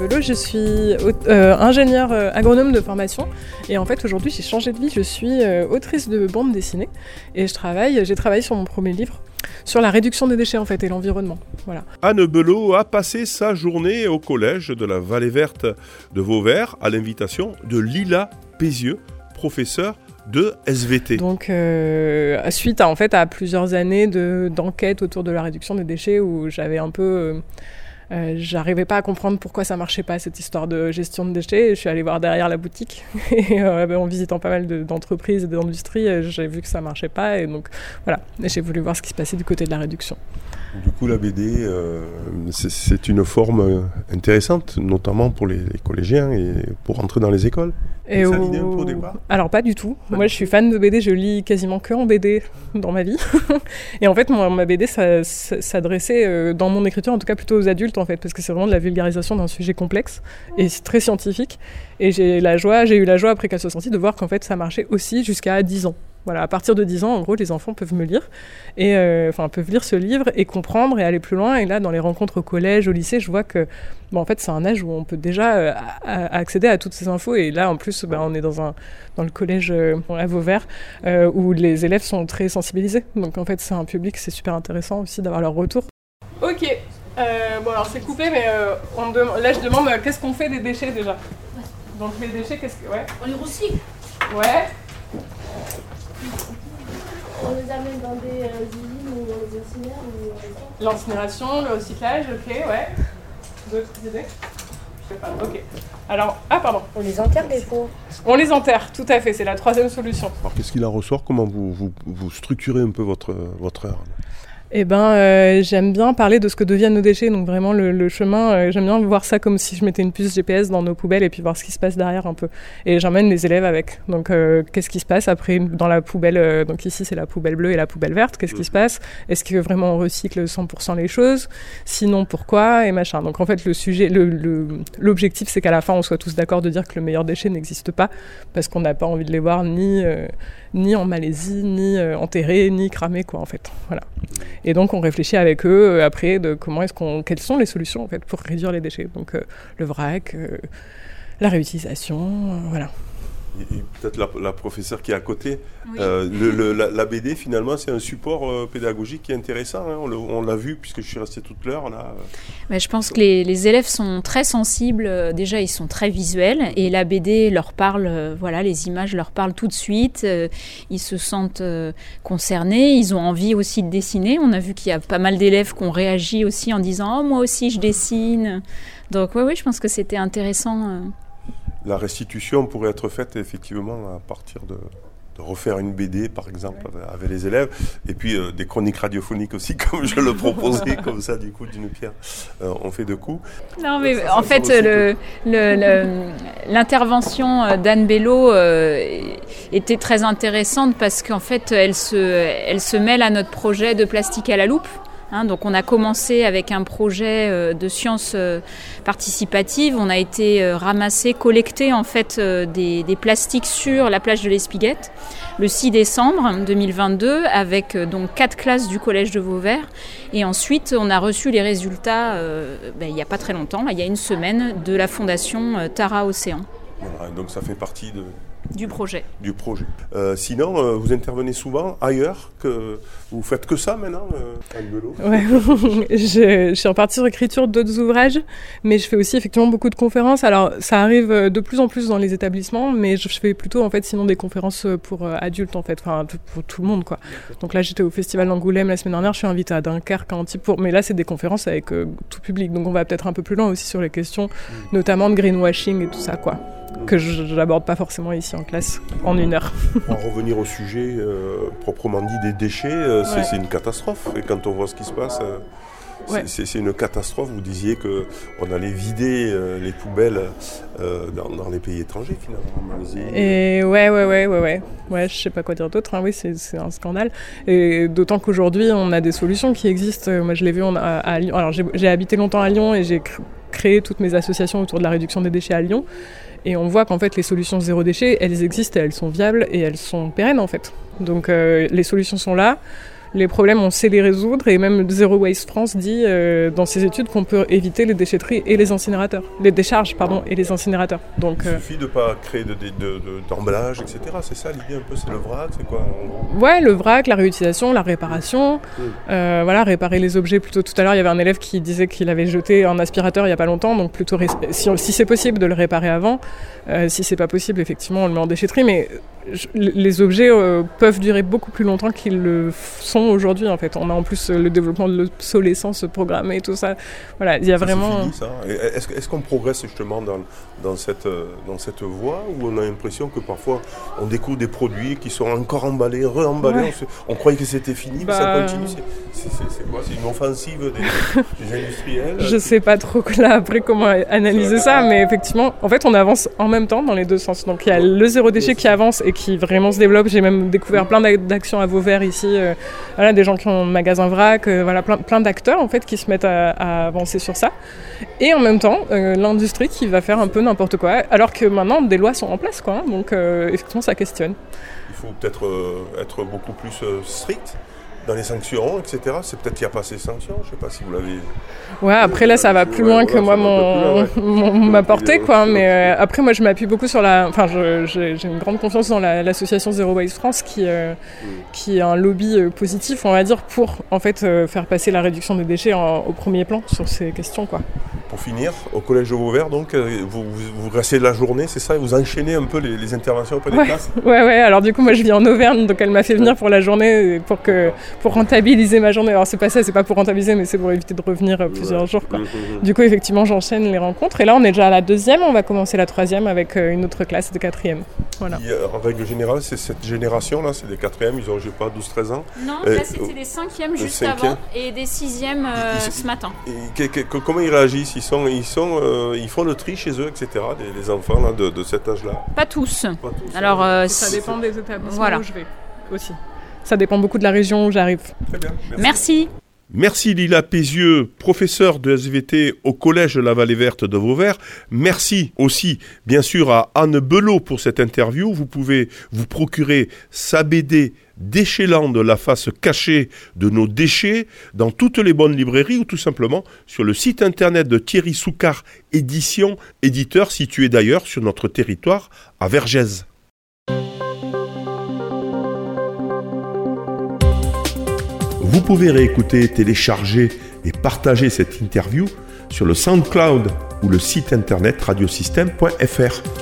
Belot, je suis euh, ingénieure euh, agronome de formation et en fait aujourd'hui j'ai changé de vie, je suis euh, autrice de bande dessinée et je travaille, j'ai travaillé sur mon premier livre sur la réduction des déchets en fait et l'environnement. Voilà. Anne Belot a passé sa journée au collège de la Vallée Verte de Vauvert à l'invitation de Lila Pézieux, professeur de SVT. Donc, euh, suite à, en fait, à plusieurs années d'enquête autour de la réduction des déchets où j'avais un peu. Euh, euh, j'arrivais pas à comprendre pourquoi ça marchait pas cette histoire de gestion de déchets. Je suis allée voir derrière la boutique et ben, en visitant pas mal d'entreprises et d'industries, j'ai vu que ça marchait pas et donc voilà, j'ai voulu voir ce qui se passait du côté de la réduction. Du coup, la BD, c'est une forme intéressante, notamment pour les, collégiens et pour entrer dans les écoles. Et ça au départ Alors pas du tout. Moi je suis fan de BD, je lis quasiment que en BD dans ma vie. et en fait ma BD s'adressait euh, dans mon écriture en tout cas plutôt aux adultes en fait parce que c'est vraiment de la vulgarisation d'un sujet complexe et très scientifique. Et j'ai la joie, j'ai eu la joie après qu'elle soit sortie de voir qu'en fait ça marchait aussi jusqu'à 10 ans. Voilà, à partir de 10 ans, en gros, les enfants peuvent me lire, et euh, enfin peuvent lire ce livre et comprendre et aller plus loin. Et là, dans les rencontres au collège, au lycée, je vois que, bon, en fait, c'est un âge où on peut déjà euh, accéder à toutes ces infos. Et là, en plus, bah, on est dans un dans le collège euh, à Vauvert où les élèves sont très sensibilisés. Donc, en fait, c'est un public, c'est super intéressant aussi d'avoir leur retour. Ok. bon, alors c'est coupé, mais on là, je demande qu'est-ce qu'on fait des déchets déjà? Donc les déchets, qu'est-ce que ouais. On les recycle. Ouais. On les amène dans des euh, usines ou on les incinère ou L'incinération, le recyclage, ok, ouais. D'autres idées? Je sais pas, ok. Alors, ah pardon. On les enterre des fois. On les enterre, tout à fait, c'est la troisième solution. Alors qu'est-ce qu'il en ressort? Comment vous, vous, vous, structurez un peu votre, votre heure eh ben, euh, j'aime bien parler de ce que deviennent nos déchets. Donc vraiment, le, chemin, euh, j'aime bien voir ça comme si je mettais une puce GPS dans nos poubelles et puis voir ce qui se passe derrière un peu. Et j'emmène les élèves avec. Donc, euh, qu'est-ce qui se passe après dans la poubelle Donc ici, c'est la poubelle bleue et la poubelle verte. Qu'est-ce qui se passe? Est-ce que vraiment on recycle 100% les choses? Sinon, pourquoi? Et machin. Donc en fait, le sujet, l'objectif, c'est qu'à la fin, on soit tous d'accord de dire que le meilleur déchet n'existe pas parce qu'on n'a pas envie de les voir ni ni en Malaisie, ni enterrés, ni cramés, quoi, en fait. Voilà. Et donc on réfléchit avec eux euh, après de comment est-ce qu'on, quelles sont les solutions pour réduire les déchets. Donc euh, le vrac, euh, la réutilisation, voilà peut-être la, professeure qui est à côté. Euh, la, BD, finalement, c'est un support euh, pédagogique qui est intéressant. Hein. On l'a vu, puisque je suis resté toute l'heure. là. Mais je pense que les, élèves sont très sensibles. Euh, déjà, ils sont très visuels. Et la BD leur parle, voilà, les images leur parlent tout de suite. ils se sentent concernés. Ils ont envie aussi de dessiner. On a vu qu'il y a pas mal d'élèves qui ont réagi aussi en disant Oh, moi aussi, je dessine. Donc, oui, oui, je pense que c'était intéressant la restitution pourrait être faite effectivement à partir de, refaire une BD par exemple avec, les élèves. Et puis euh, des chroniques radiophoniques aussi comme je le proposais comme ça du coup d'une pierre. Euh, on fait deux coups. Non mais en fait l'intervention euh, d'Anne Bello était très intéressante parce qu'en fait elle se, elle se mêle à notre projet de plastique à la loupe Hein, donc on a commencé avec un projet euh, de sciences euh, participatives. On a été euh, ramasser, collecter en fait des, plastiques sur la plage de l'Espiguette le 6 décembre 2022 avec donc quatre classes du collège de Vauvert. Et ensuite on a reçu les résultats ben, il n'y a pas très longtemps, il y a une semaine, de la fondation Tara Océan. donc ça fait partie de, du projet. Du projet. Euh, sinon, euh, vous intervenez souvent ailleurs que vous faites que ça maintenant, euh, ouais, je, suis en partie sur l'écriture d'autres ouvrages, mais je fais aussi effectivement beaucoup de conférences. Alors, ça arrive de plus en plus dans les établissements, mais je fais plutôt en fait sinon des conférences pour adultes en fait, enfin pour tout le monde quoi. Donc là, j'étais au festival d'Angoulême la semaine dernière, je suis invitée à Dunkerque un petit pour, mais là c'est des conférences avec tout public, donc on va peut-être un peu plus loin aussi sur les questions, mm. notamment de greenwashing et tout ça quoi que je n'aborde pas forcément ici en classe en une heure. En revenir au sujet euh, proprement dit des déchets, euh, c'est une catastrophe. Et quand on voit ce qui se passe, euh, c'est une catastrophe. Vous disiez qu'on allait vider les poubelles dans, les pays étrangers finalement. Et ouais, ouais, ouais, ouais, ouais. Ouais, je sais pas quoi dire d'autre. Hein. Oui, c'est un scandale. Et d'autant qu'aujourd'hui, on a des solutions qui existent. Moi, je l'ai vu à Lyon. Alors, j'ai habité longtemps à Lyon et j'ai créé toutes mes associations autour de la réduction des déchets à Lyon. Et on voit qu'en fait, les solutions zéro déchet, elles existent, elles sont viables et elles sont pérennes en fait. Donc euh, les solutions sont là. Les problèmes, on sait les résoudre. Et même Zero Waste France dit euh, dans ses études qu'on peut éviter les déchetteries et les incinérateurs. Les décharges, pardon, et les incinérateurs. Donc, Il suffit de ne pas créer d'emballage, de, de, etc. C'est ça l'idée un peu, c'est le vrac, c'est quoi Ouais, le vrac, la réutilisation, la réparation. Hmm. voilà, réparer les objets. Plutôt tout à l'heure, il y avait un élève qui disait qu'il avait jeté un aspirateur il n'y a pas longtemps. Donc plutôt, si, si c'est possible de le réparer avant. si c'est pas possible, effectivement, on le met en déchetterie. Mais les objets euh, peuvent durer beaucoup plus longtemps qu'ils le sont aujourd'hui en fait. On a en plus euh, le développement de l'obsolescence programmée et tout ça. Voilà, il y a vraiment. Est-ce qu'on progresse justement dans, dans, cette, euh, dans cette voie où on a l'impression que parfois on découvre des produits qui sont encore emballés, re-emballés on, croyait que c'était fini, mais ça bah, continue. C'est quoi? C'est une offensive des, industriels? Je sais pas trop là après comment analyser ça, mais effectivement, en fait, on avance en même temps dans les deux sens. Donc il y a le zéro déchet qui avance et qui vraiment se développe. J'ai même découvert plein d'actions à Vauvert ici, euh, voilà, des gens qui ont un magasin vrac, euh, voilà, plein, plein d'acteurs en fait qui se mettent à, avancer sur ça. Et en même temps, euh, l'industrie qui va faire un peu n'importe quoi, alors que maintenant des lois sont en place, quoi. Hein. donc effectivement, ça questionne. Il faut peut-être être beaucoup plus strict dans les sanctions, etc. C'est peut-être qu'il n'y a pas assez de sanctions, je ne sais pas si vous l'avez... Ouais, après là, ça va plus loin que moi, mon, ma portée, quoi. Mais euh, après, moi, je m'appuie beaucoup sur la... Enfin, j'ai une grande confiance dans l'association Zero Waste France, qui, euh, mm. qui est un lobby euh, positif, on va dire, pour, en fait, faire passer la réduction des déchets au premier plan sur ces questions, quoi. Pour finir, au Collège de Vauvert, donc, vous, vous, restez la journée, c'est ça Et vous enchaînez un peu les, interventions auprès des ouais. classes Ouais, ouais. Alors, du coup, moi, je vis en Auvergne, donc elle m'a fait venir pour la journée, pour que pour rentabiliser ma journée. Alors c'est pas ça, c'est pas pour rentabiliser, mais c'est pour éviter de revenir euh, plusieurs jours. Quoi. Mmh, mmh, mmh. Du coup, effectivement, j'enchaîne les rencontres. Et là, on est déjà à la deuxième, on va commencer la troisième avec euh, une autre classe de quatrième. Voilà. Euh, en règle générale, c'est cette génération-là, c'est des quatrièmes, ils ont, j'ai pas, 12-13 ans Non, là c'était des cinquièmes juste avant et des sixièmes ce matin. comment ils réagissent ils, sont, ils, sont, ils font le tri chez eux, etc., les, enfants là, de, cet âge-là Pas tous. Alors, ça dépend des établissements voilà. où je vais aussi. Ça dépend beaucoup de la région où j'arrive. Très bien. Merci. Merci. Lila Pézieux, professeur de SVT au Collège de la Vallée Verte de Vauvert. Merci aussi, bien sûr, à Anne Belot pour cette interview. Vous pouvez vous procurer sa BD de la face cachée de nos déchets, dans toutes les bonnes librairies ou tout simplement sur le site internet de Thierry Soucard Édition, éditeur situé d'ailleurs sur notre territoire à Vergès. Vous pouvez réécouter, télécharger et partager cette interview sur le SoundCloud ou le site internet radiosystème.fr.